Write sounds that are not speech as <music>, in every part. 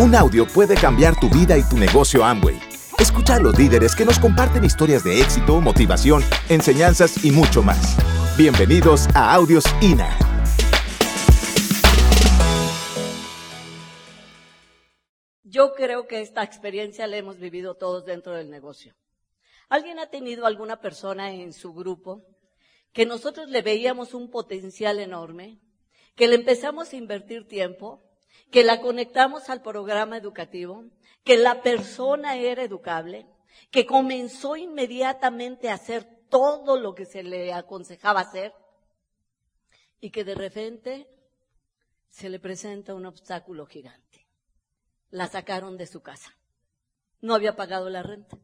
Un audio puede cambiar tu vida y tu negocio Amway. Escucha a los líderes que nos comparten historias de éxito, motivación, enseñanzas y mucho más. Bienvenidos a Audios INA. Yo creo que esta experiencia la hemos vivido todos dentro del negocio. ¿Alguien ha tenido alguna persona en su grupo que nosotros le veíamos un potencial enorme, que le empezamos a invertir tiempo, que la conectamos al programa educativo, que la persona era educable, que comenzó inmediatamente a hacer todo lo que se le aconsejaba hacer y que de repente se le presenta un obstáculo gigante. La sacaron de su casa. No había pagado la renta.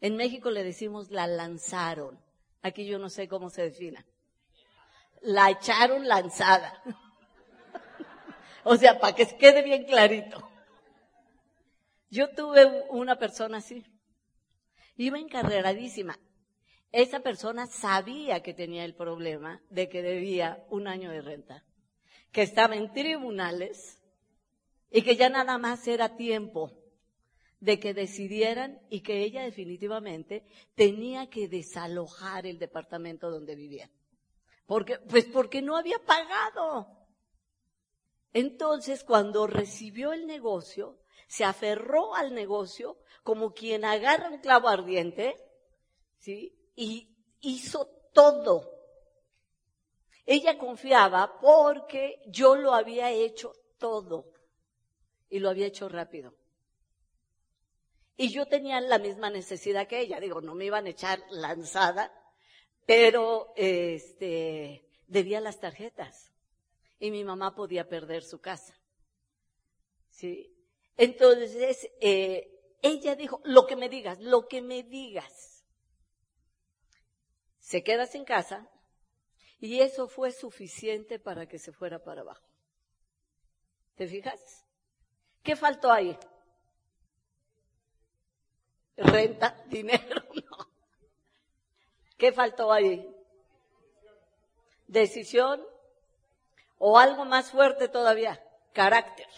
En México le decimos la lanzaron. Aquí yo no sé cómo se defina. La echaron lanzada. O sea, para que quede bien clarito. Yo tuve una persona así. Iba encarreradísima. Esa persona sabía que tenía el problema de que debía un año de renta, que estaba en tribunales y que ya nada más era tiempo de que decidieran y que ella definitivamente tenía que desalojar el departamento donde vivía. Porque, pues porque no había pagado. Entonces, cuando recibió el negocio, se aferró al negocio como quien agarra un clavo ardiente, ¿sí? Y hizo todo. Ella confiaba porque yo lo había hecho todo y lo había hecho rápido. Y yo tenía la misma necesidad que ella. Digo, no me iban a echar lanzada, pero este, debía las tarjetas y mi mamá podía perder su casa. ¿Sí? Entonces, eh, ella dijo, lo que me digas, lo que me digas. Se queda sin casa y eso fue suficiente para que se fuera para abajo. ¿Te fijas? ¿Qué faltó ahí? Renta, <laughs> dinero, no. ¿Qué faltó ahí? Decisión, o algo más fuerte todavía, carácter.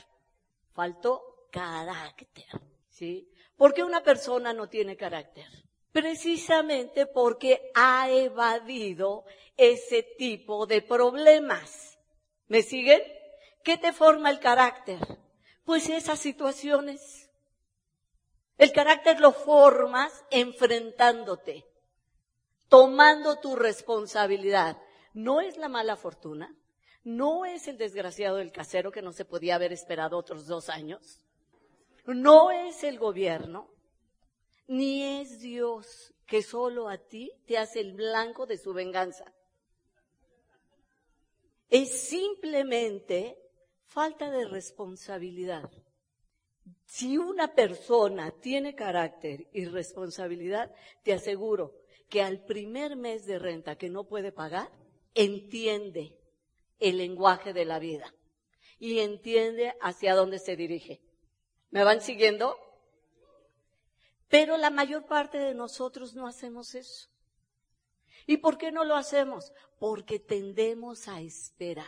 Faltó carácter, ¿sí? ¿Por qué una persona no tiene carácter? Precisamente porque ha evadido ese tipo de problemas. ¿Me siguen? ¿Qué te forma el carácter? Pues esas situaciones. El carácter lo formas enfrentándote, tomando tu responsabilidad. ¿No es la mala fortuna? No es el desgraciado del casero que no se podía haber esperado otros dos años. No es el gobierno, ni es Dios que solo a ti te hace el blanco de su venganza. Es simplemente falta de responsabilidad. Si una persona tiene carácter y responsabilidad, te aseguro que al primer mes de renta que no puede pagar, entiende el lenguaje de la vida y entiende hacia dónde se dirige. ¿Me van siguiendo? Pero la mayor parte de nosotros no hacemos eso. ¿Y por qué no lo hacemos? Porque tendemos a esperar.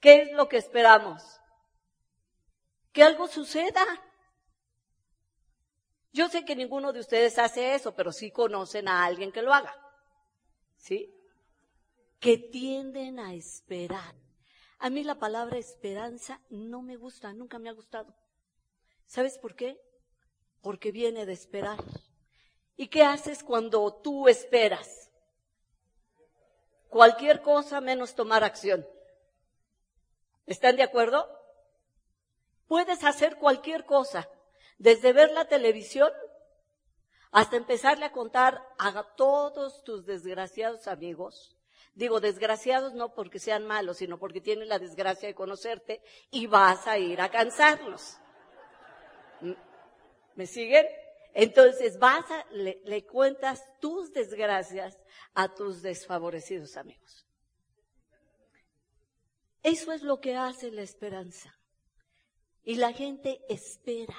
¿Qué es lo que esperamos? Que algo suceda. Yo sé que ninguno de ustedes hace eso, pero sí conocen a alguien que lo haga. ¿Sí? Que tienden a esperar. A mí la palabra esperanza no me gusta, nunca me ha gustado. ¿Sabes por qué? Porque viene de esperar. ¿Y qué haces cuando tú esperas? Cualquier cosa menos tomar acción. ¿Están de acuerdo? Puedes hacer cualquier cosa, desde ver la televisión hasta empezarle a contar a todos tus desgraciados amigos Digo, desgraciados no porque sean malos, sino porque tienen la desgracia de conocerte y vas a ir a cansarlos. ¿Me siguen? Entonces vas a, le, le cuentas tus desgracias a tus desfavorecidos amigos. Eso es lo que hace la esperanza. Y la gente espera.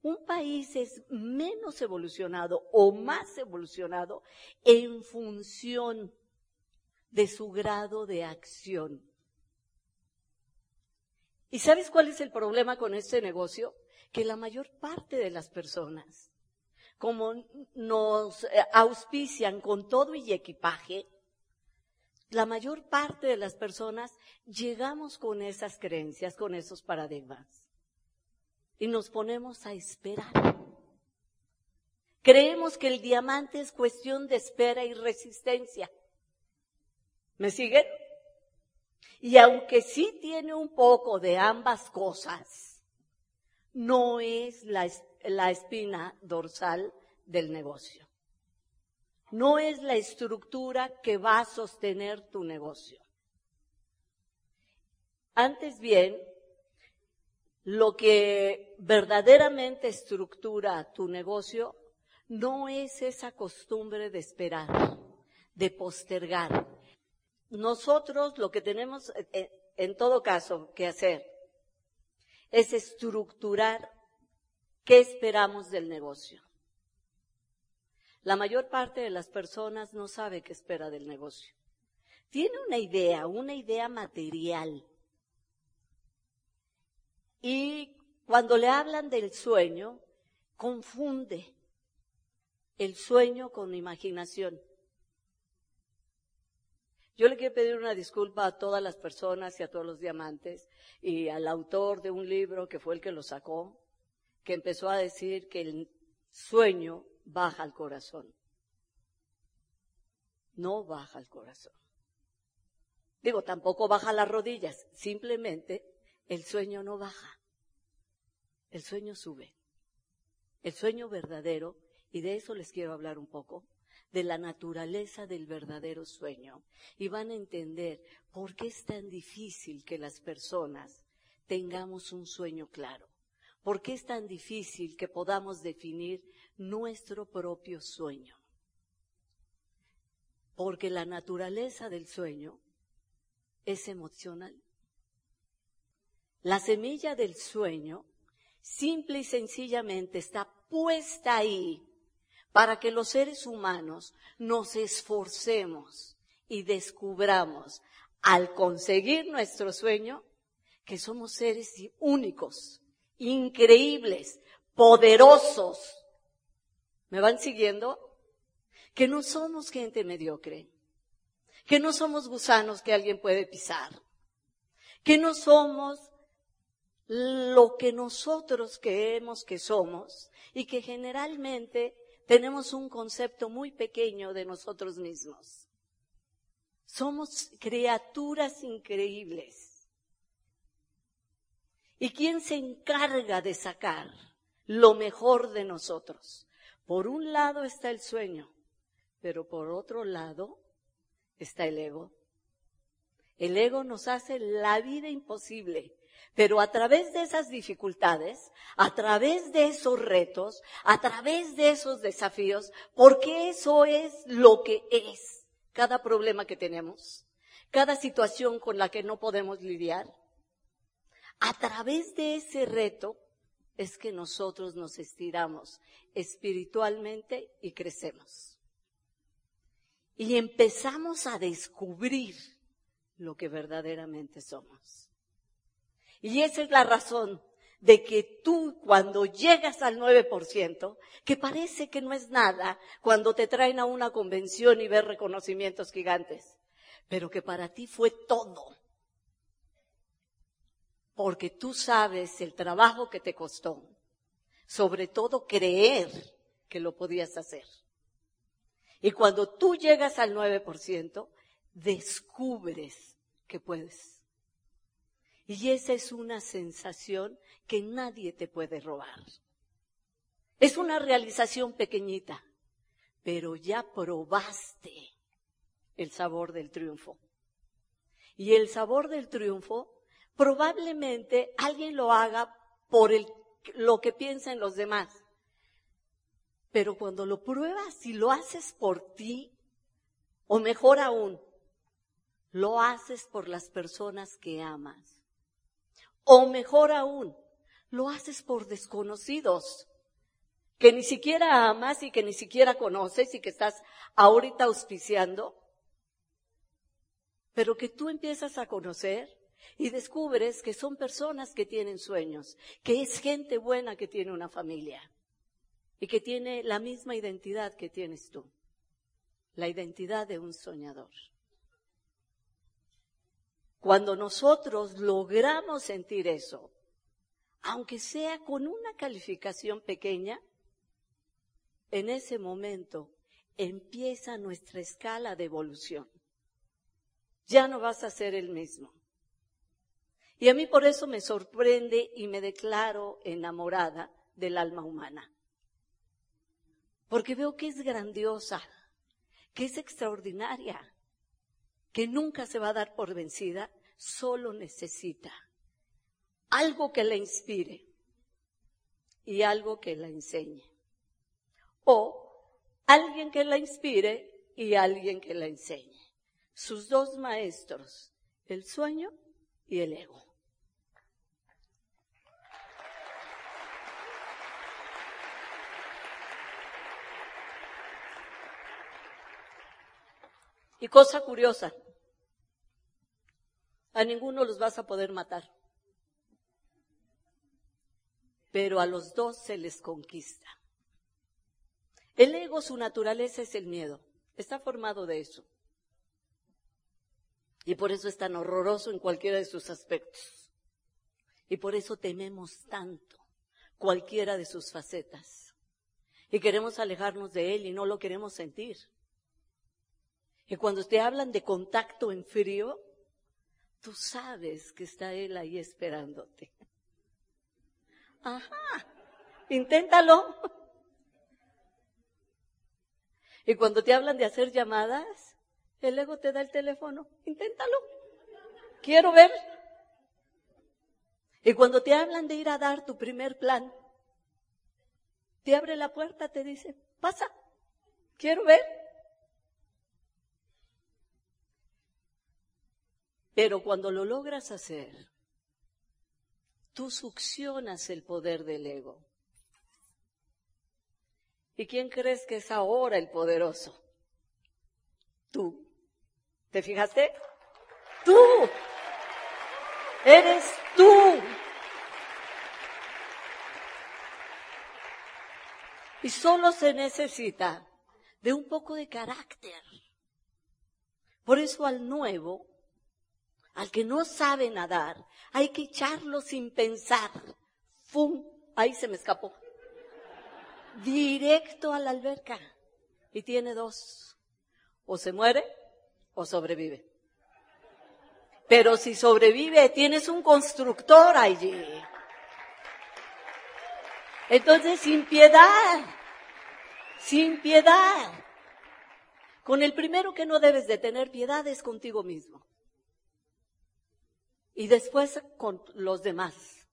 Un país es menos evolucionado o más evolucionado en función de su grado de acción. ¿Y sabes cuál es el problema con este negocio? Que la mayor parte de las personas, como nos eh, auspician con todo y equipaje, la mayor parte de las personas llegamos con esas creencias, con esos paradigmas. Y nos ponemos a esperar. Creemos que el diamante es cuestión de espera y resistencia. ¿Me siguen? Y aunque sí tiene un poco de ambas cosas, no es la, la espina dorsal del negocio no es la estructura que va a sostener tu negocio. Antes bien, lo que verdaderamente estructura tu negocio no es esa costumbre de esperar, de postergar. Nosotros lo que tenemos eh, eh, en todo caso que hacer es estructurar qué esperamos del negocio. La mayor parte de las personas no sabe qué espera del negocio. Tiene una idea, una idea material. Y cuando le hablan del sueño, confunde el sueño con imaginación. Yo le quiero pedir una disculpa a todas las personas y a todos los diamantes y al autor de un libro que fue el que lo sacó, que empezó a decir que el sueño baja al corazón. No baja al corazón. Digo, tampoco baja las rodillas, simplemente el sueño no baja. El sueño sube. El sueño verdadero, y de eso les quiero hablar un poco, de la naturaleza del verdadero sueño. Y van a entender por qué es tan difícil que las personas tengamos un sueño claro. ¿Por qué es tan difícil que podamos definir nuestro propio sueño? Porque la naturaleza del sueño es emocional. La semilla del sueño simple y sencillamente está puesta ahí para que los seres humanos nos esforcemos y descubramos al conseguir nuestro sueño que somos seres únicos, increíbles, poderosos. ¿Me van siguiendo? Que no somos gente mediocre, que no somos gusanos que alguien puede pisar, que no somos lo que nosotros creemos que somos y que generalmente tenemos un concepto muy pequeño de nosotros mismos. Somos criaturas increíbles ¿Y quién se encarga de sacar lo mejor de nosotros? Por un lado está el sueño, pero por otro lado está el ego. El ego nos hace la vida imposible, pero a través de esas dificultades, a través de esos retos, a través de esos desafíos, porque eso es lo que es cada problema que tenemos, cada situación con la que no podemos lidiar, a través de ese reto es que nosotros nos estiramos espiritualmente y crecemos. Y empezamos a descubrir lo que verdaderamente somos. Y esa es la razón de que tú cuando llegas al 9%, que parece que no es nada cuando te traen a una convención y ves reconocimientos gigantes, pero que para ti fue todo porque tú sabes el trabajo que te costó, sobre todo creer que lo podías hacer. Y cuando tú llegas al 9%, descubres que puedes. Y esa es una sensación que nadie te puede robar. Es una realización pequeñita, pero ya probaste el sabor del triunfo. Y el sabor del triunfo probablemente alguien lo haga por lo que piensan los demás. Pero cuando lo pruebas y lo haces por ti, o mejor aún, lo haces por las personas que amas. O mejor aún, lo haces por desconocidos que ni siquiera amas y que ni siquiera conoces y que estás ahorita auspiciando, pero que tú empiezas a conocer y descubres que son personas que tienen sueños, que es gente buena que tiene una familia y que tiene la misma identidad que tienes tú, la identidad de un soñador. Cuando nosotros logramos sentir eso, aunque sea con una calificación pequeña, en ese momento empieza nuestra escala de evolución. Ya no vas a ser el mismo. Y a mí por eso me sorprende y me declaro enamorada del alma humana. Porque veo que es grandiosa, que es extraordinaria, que nunca se va a dar por vencida, solo necesita algo que la inspire y algo que la enseñe. O alguien que la inspire y alguien que la enseñe. Sus dos maestros, el sueño y el ego. Y cosa curiosa, a ninguno los vas a poder matar, pero a los dos se les conquista. El ego, su naturaleza es el miedo, está formado de eso. Y por eso es tan horroroso en cualquiera de sus aspectos. Y por eso tememos tanto cualquiera de sus facetas. Y queremos alejarnos de él y no lo queremos sentir. Y cuando te hablan de contacto en frío, tú sabes que está Él ahí esperándote. Ajá, inténtalo. Y cuando te hablan de hacer llamadas, el ego te da el teléfono, inténtalo. Quiero ver. Y cuando te hablan de ir a dar tu primer plan, te abre la puerta, te dice, pasa, quiero ver. Pero cuando lo logras hacer, tú succionas el poder del ego. ¿Y quién crees que es ahora el poderoso? Tú. ¿Te fijaste? Tú. Eres tú. Y solo se necesita de un poco de carácter. Por eso al nuevo al que no sabe nadar, hay que echarlo sin pensar. ¡Fum! Ahí se me escapó. Directo a la alberca. Y tiene dos. O se muere o sobrevive. Pero si sobrevive, tienes un constructor allí. Entonces, sin piedad, sin piedad. Con el primero que no debes de tener piedad es contigo mismo y después con los demás.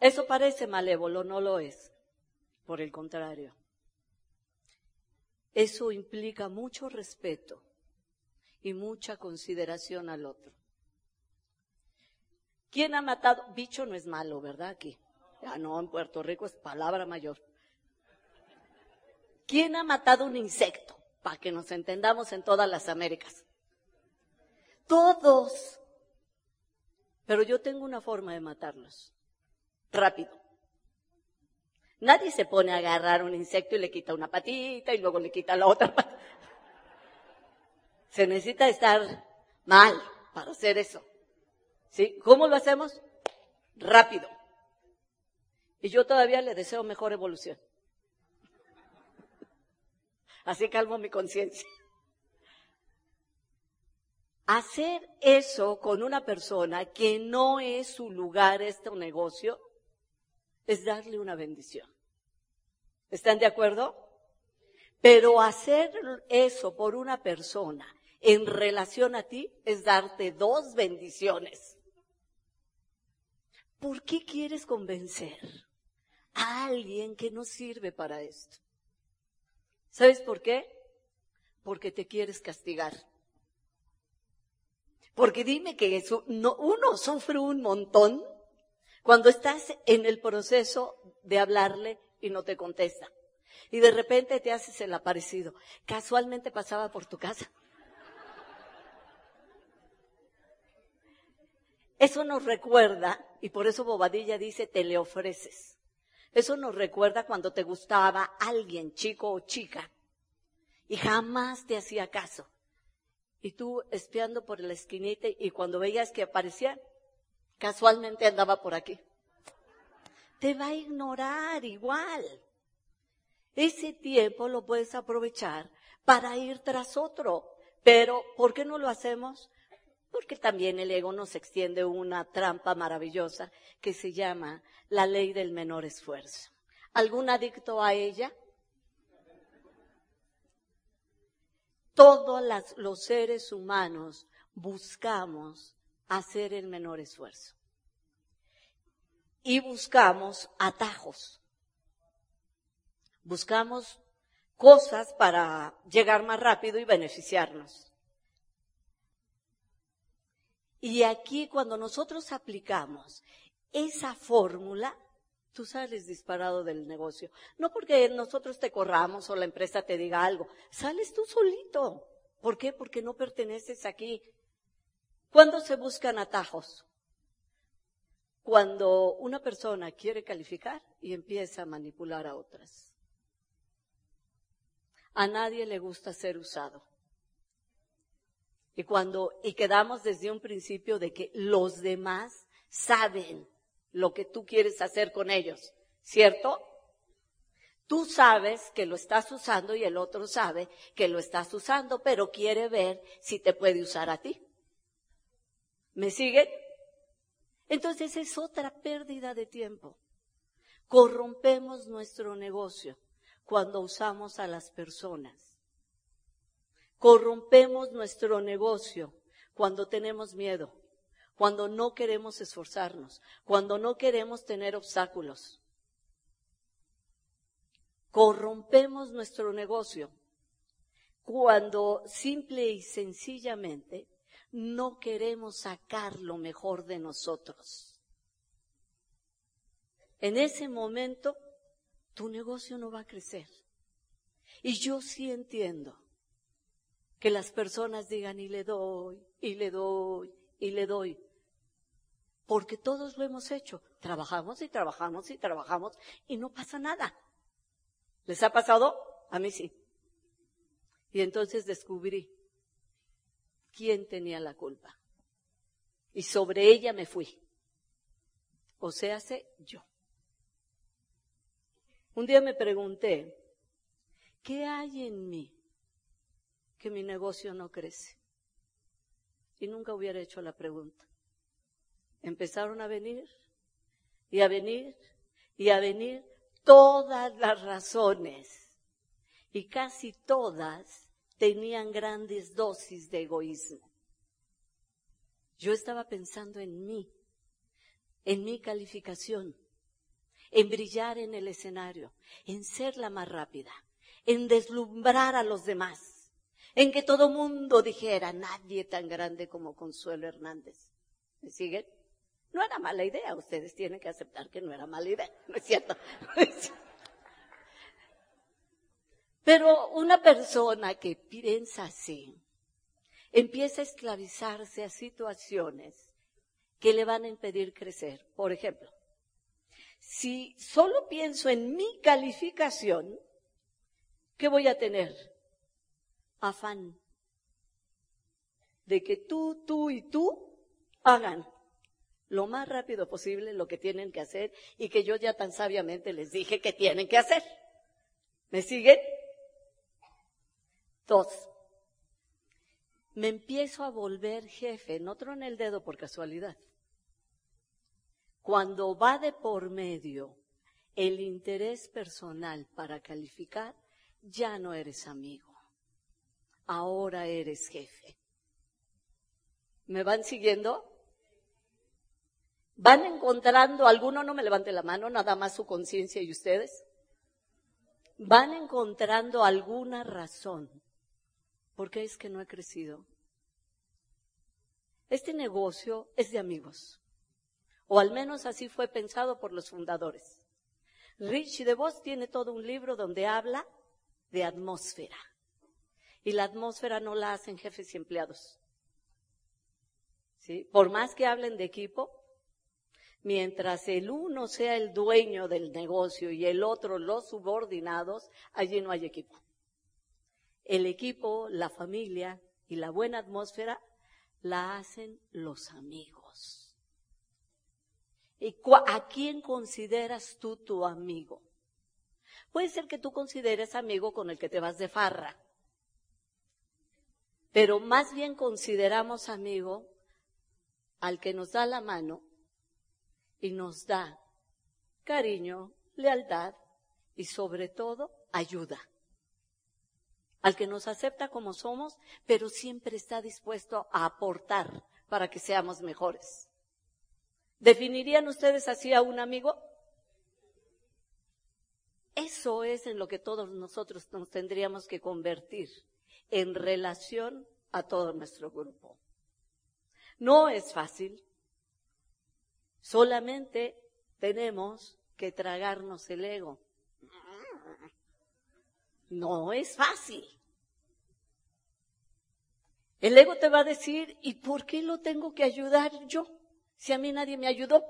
Eso parece malévolo, no lo es. Por el contrario. Eso implica mucho respeto y mucha consideración al otro. ¿Quién ha matado? Bicho no es malo, ¿verdad? Aquí. Ya no, en Puerto Rico es palabra mayor. ¿Quién ha matado un insecto? Para que nos entendamos en todas las Américas. Todos. Pero yo tengo una forma de matarlos. Rápido. Nadie se pone a agarrar un insecto y le quita una patita y luego le quita la otra patita. Se necesita estar mal para hacer eso. ¿Sí? ¿Cómo lo hacemos? Rápido. Y yo todavía le deseo mejor evolución. Así calmo mi conciencia. Hacer eso con una persona que no es su lugar este negocio es darle una bendición. ¿Están de acuerdo? Pero hacer eso por una persona en relación a ti es darte dos bendiciones. ¿Por qué quieres convencer a alguien que no sirve para esto? ¿Sabes por qué? Porque te quieres castigar. Porque dime que eso, no, uno sufre un montón cuando estás en el proceso de hablarle y no te contesta. Y de repente te haces el aparecido. Casualmente pasaba por tu casa. Eso nos recuerda, y por eso Bobadilla dice, te le ofreces. Eso nos recuerda cuando te gustaba alguien, chico o chica, y jamás te hacía caso. Y tú espiando por la esquinita y cuando veías que aparecía, casualmente andaba por aquí. Te va a ignorar igual. Ese tiempo lo puedes aprovechar para ir tras otro. Pero, ¿por qué no lo hacemos? Porque también el ego nos extiende una trampa maravillosa que se llama la ley del menor esfuerzo. ¿Algún adicto a ella? Todos los seres humanos buscamos hacer el menor esfuerzo. Y buscamos atajos. Buscamos cosas para llegar más rápido y beneficiarnos. Y aquí cuando nosotros aplicamos esa fórmula, tú sales disparado del negocio. No porque nosotros te corramos o la empresa te diga algo, sales tú solito. ¿Por qué? Porque no perteneces aquí. ¿Cuándo se buscan atajos? Cuando una persona quiere calificar y empieza a manipular a otras. A nadie le gusta ser usado. Y cuando, y quedamos desde un principio de que los demás saben lo que tú quieres hacer con ellos, ¿cierto? Tú sabes que lo estás usando y el otro sabe que lo estás usando, pero quiere ver si te puede usar a ti. ¿Me siguen? Entonces es otra pérdida de tiempo. Corrompemos nuestro negocio cuando usamos a las personas. Corrompemos nuestro negocio cuando tenemos miedo, cuando no queremos esforzarnos, cuando no queremos tener obstáculos. Corrompemos nuestro negocio cuando simple y sencillamente no queremos sacar lo mejor de nosotros. En ese momento tu negocio no va a crecer. Y yo sí entiendo que las personas digan y le doy, y le doy, y le doy. Porque todos lo hemos hecho. Trabajamos y trabajamos y trabajamos y no pasa nada. ¿Les ha pasado? A mí sí. Y entonces descubrí quién tenía la culpa. Y sobre ella me fui. O sea, yo. Un día me pregunté, ¿qué hay en mí que mi negocio no crece? Y nunca hubiera hecho la pregunta. Empezaron a venir y a venir y a venir todas las razones. Y casi todas tenían grandes dosis de egoísmo. Yo estaba pensando en mí, en mi calificación, en brillar en el escenario, en ser la más rápida, en deslumbrar a los demás, en que todo mundo dijera, nadie tan grande como Consuelo Hernández. ¿Me siguen? No era mala idea, ustedes tienen que aceptar que no era mala idea, <laughs> ¿no es cierto? <laughs> Pero una persona que piensa así, empieza a esclavizarse a situaciones que le van a impedir crecer. Por ejemplo, si solo pienso en mi calificación, ¿qué voy a tener? Afán de que tú, tú y tú hagan lo más rápido posible lo que tienen que hacer y que yo ya tan sabiamente les dije que tienen que hacer. ¿Me siguen? Dos. Me empiezo a volver jefe, no troné el dedo por casualidad cuando va de por medio el interés personal para calificar, ya no eres amigo. Ahora eres jefe. ¿Me van siguiendo? ¿Van encontrando, alguno no me levante la mano, nada más su conciencia y ustedes? ¿Van encontrando alguna razón? ¿Por qué es que no he crecido? Este negocio es de amigos o al menos así fue pensado por los fundadores. Rich DeVos tiene todo un libro donde habla de atmósfera. Y la atmósfera no la hacen jefes y empleados, ¿sí? Por más que hablen de equipo, mientras el uno sea el dueño del negocio y el otro los subordinados, allí no hay equipo. El equipo, la familia y la buena atmósfera la hacen los amigos. ¿Y a quién consideras tú tu amigo? Puede ser que tú consideres amigo con el que te vas de farra, pero más bien consideramos amigo al que nos da la mano y nos da cariño, lealtad y sobre todo ayuda. Al que nos acepta como somos, pero siempre está dispuesto a aportar para que seamos mejores. ¿Definirían ustedes así a un amigo? Eso es en lo que todos nosotros nos tendríamos que convertir en relación a todo nuestro grupo. No es fácil, Solamente tenemos que tragarnos el ego. No es fácil. El ego te va a decir, ¿y por qué lo tengo que ayudar yo? Si a mí nadie me ayudó.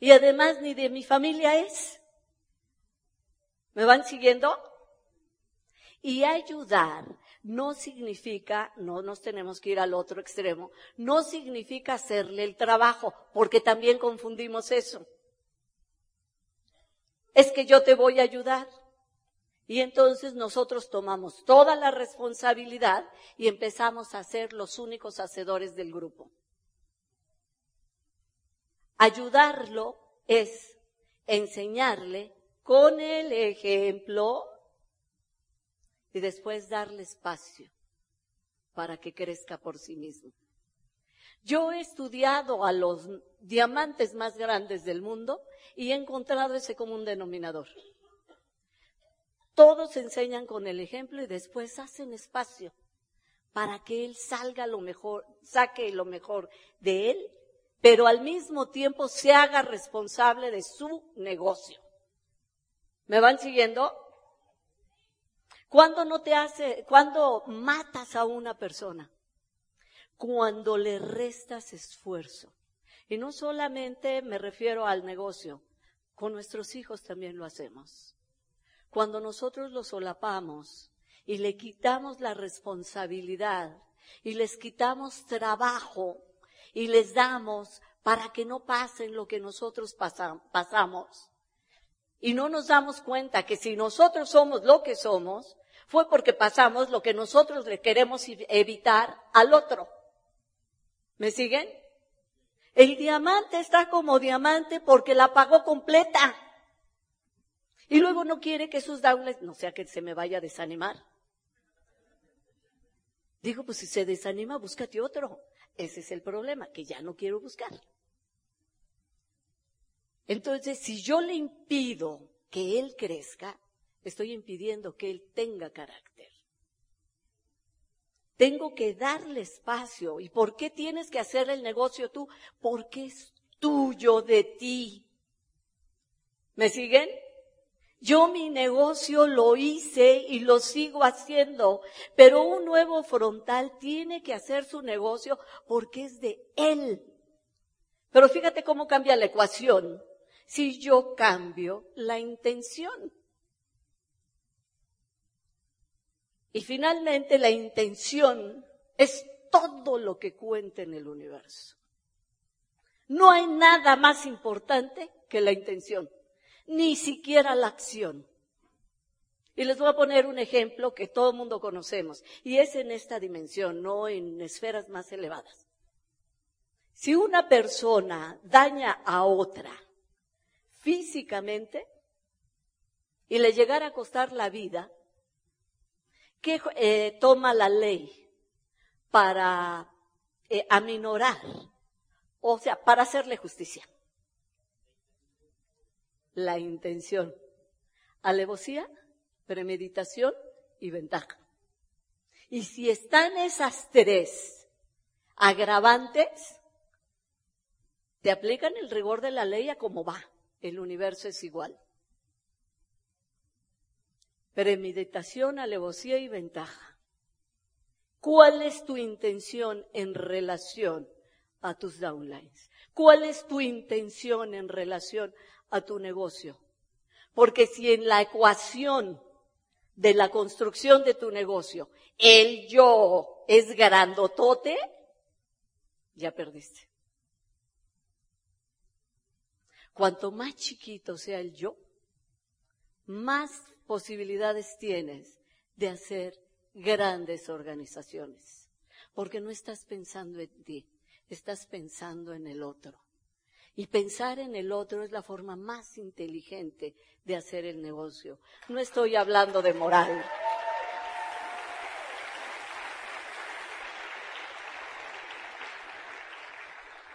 Y además ni de mi familia es. ¿Me van siguiendo? Y ayudar no significa, no nos tenemos que ir al otro extremo, no significa hacerle el trabajo, porque también confundimos eso. Es que yo te voy a ayudar. Y entonces nosotros tomamos toda la responsabilidad y empezamos a ser los únicos hacedores del grupo. Ayudarlo es enseñarle con el ejemplo y después darle espacio para que crezca por sí mismo. Yo he estudiado a los diamantes más grandes del mundo y he encontrado ese común denominador. Todos enseñan con el ejemplo y después hacen espacio para que él salga lo mejor, saque lo mejor de él, pero al mismo tiempo se haga responsable de su negocio. ¿Me van siguiendo? ¿Cuándo no te hace, cuando matas a una persona? Cuando le restas esfuerzo. Y no solamente me refiero al negocio, con nuestros hijos también lo hacemos. Cuando nosotros los solapamos y le quitamos la responsabilidad y les quitamos trabajo y les damos para que no pasen lo que nosotros pasamos, y no nos damos cuenta que si nosotros somos lo que somos, fue porque pasamos lo que nosotros le queremos evitar al otro. ¿Me siguen? El diamante está como diamante porque la pagó completa. Y luego no quiere que sus daules, no sea que se me vaya a desanimar. Digo, pues si se desanima, búscate otro. Ese es el problema, que ya no quiero buscar. Entonces, si yo le impido que él crezca, estoy impidiendo que él tenga carácter. Tengo que darle espacio. ¿Y por qué tienes que hacer el negocio tú? Porque es tuyo de ti. ¿Me siguen? Yo mi negocio lo hice y lo sigo haciendo, pero un nuevo frontal tiene que hacer su negocio porque es de él. Pero fíjate cómo cambia la ecuación si yo cambio la intención. Y finalmente la intención es todo lo que cuenta en el universo. No hay nada más importante que la intención, ni siquiera la acción. Y les voy a poner un ejemplo que todo el mundo conocemos, y es en esta dimensión, no en esferas más elevadas. Si una persona daña a otra físicamente y le llegara a costar la vida, ¿qué eh, toma la ley para eh, aminorar? O sea, para hacerle justicia. La intención. Alevosía, premeditación y ventaja. Y si están esas tres agravantes, te aplican el rigor de la ley a cómo va el universo es igual. Premeditación, alevosía y ventaja. ¿Cuál es tu intención en relación a tus downlines? ¿Cuál es tu intención en relación a tu negocio? Porque si en la ecuación de la construcción de tu negocio el yo es grandotote, ya perdiste. Cuanto más chiquito sea el yo, más posibilidades tienes de hacer grandes organizaciones. Porque no estás pensando en ti, estás pensando en el otro. Y pensar en el otro es la forma más inteligente de hacer el negocio. No estoy hablando de moral.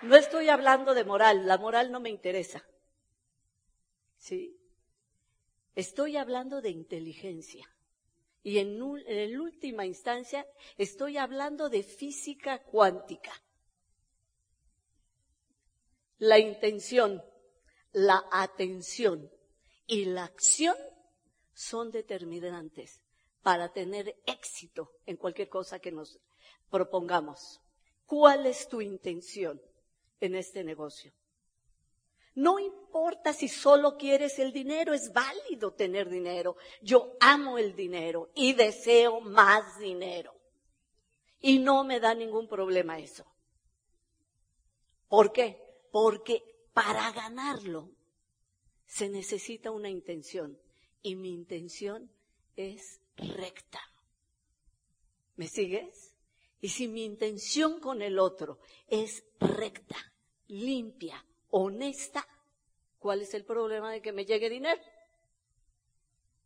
No estoy hablando de moral, la moral no me interesa. ¿Sí? Estoy hablando de inteligencia. Y en, en última instancia estoy hablando de física cuántica. La intención, la atención y la acción son determinantes para tener éxito en cualquier cosa que nos propongamos. ¿Cuál es tu intención en este negocio? No importa si solo quieres el dinero, es válido tener dinero. Yo amo el dinero y deseo más dinero. Y no me da ningún problema eso. ¿Por qué? Porque para ganarlo se necesita una intención y mi intención es recta. ¿Me sigues? Y si mi intención con el otro es recta, limpia, honesta, ¿cuál es el problema de que me llegue dinero?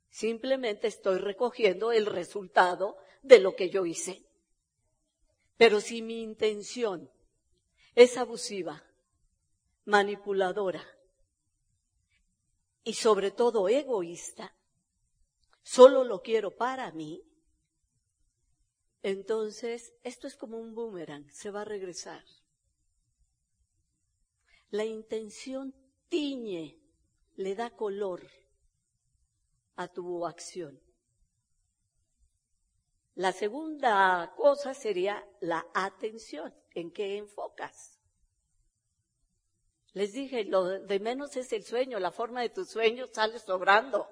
Simplemente estoy recogiendo el resultado de lo que yo hice. Pero si mi intención es abusiva, manipuladora y sobre todo egoísta, solo lo quiero para mí, entonces esto es como un boomerang, se va a regresar. La intención tiñe, le da color a tu acción. La segunda cosa sería la atención, en qué enfocas. Les dije, lo de menos es el sueño, la forma de tu sueño sale sobrando.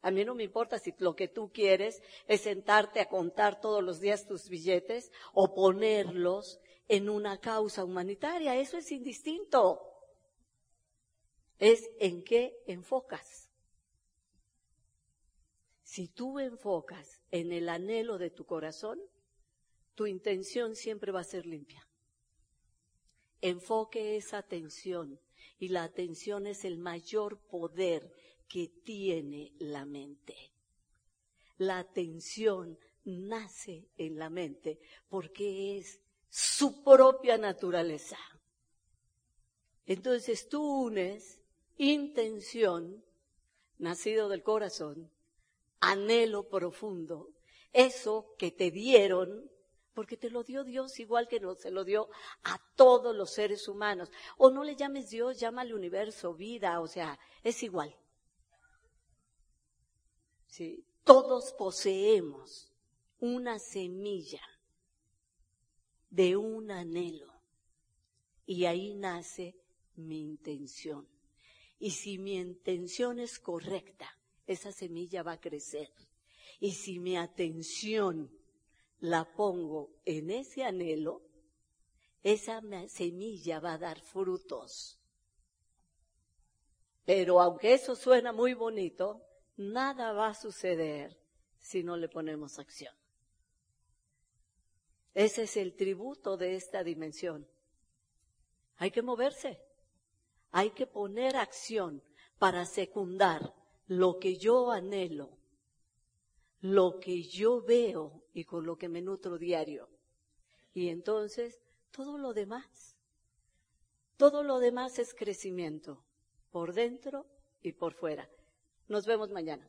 A mí no me importa si lo que tú quieres es sentarte a contar todos los días tus billetes o ponerlos en una causa humanitaria. Eso es indistinto. Es en qué enfocas. Si tú enfocas en el anhelo de tu corazón, tu intención siempre va a ser limpia. Enfoque esa atención y la atención es el mayor poder que tiene la mente. La atención nace en la mente porque es su propia naturaleza. Entonces tú unes intención, nacido del corazón, anhelo profundo, eso que te dieron, porque te lo dio Dios igual que se lo dio a todos los seres humanos. O no le llames Dios, llámale universo, vida, o sea, es igual. ¿Sí? Todos poseemos una semilla de un anhelo. Y ahí nace mi intención. Y si mi intención es correcta, esa semilla va a crecer. Y si mi atención la pongo en ese anhelo, esa semilla va a dar frutos. Pero aunque eso suena muy bonito, nada va a suceder si no le ponemos acción. Ese es el tributo de esta dimensión. Hay que moverse. Hay que poner acción para secundar lo que yo anhelo, lo que yo veo y con lo que me nutro diario. Y entonces, todo lo demás, todo lo demás es crecimiento, por dentro y por fuera. Nos vemos mañana.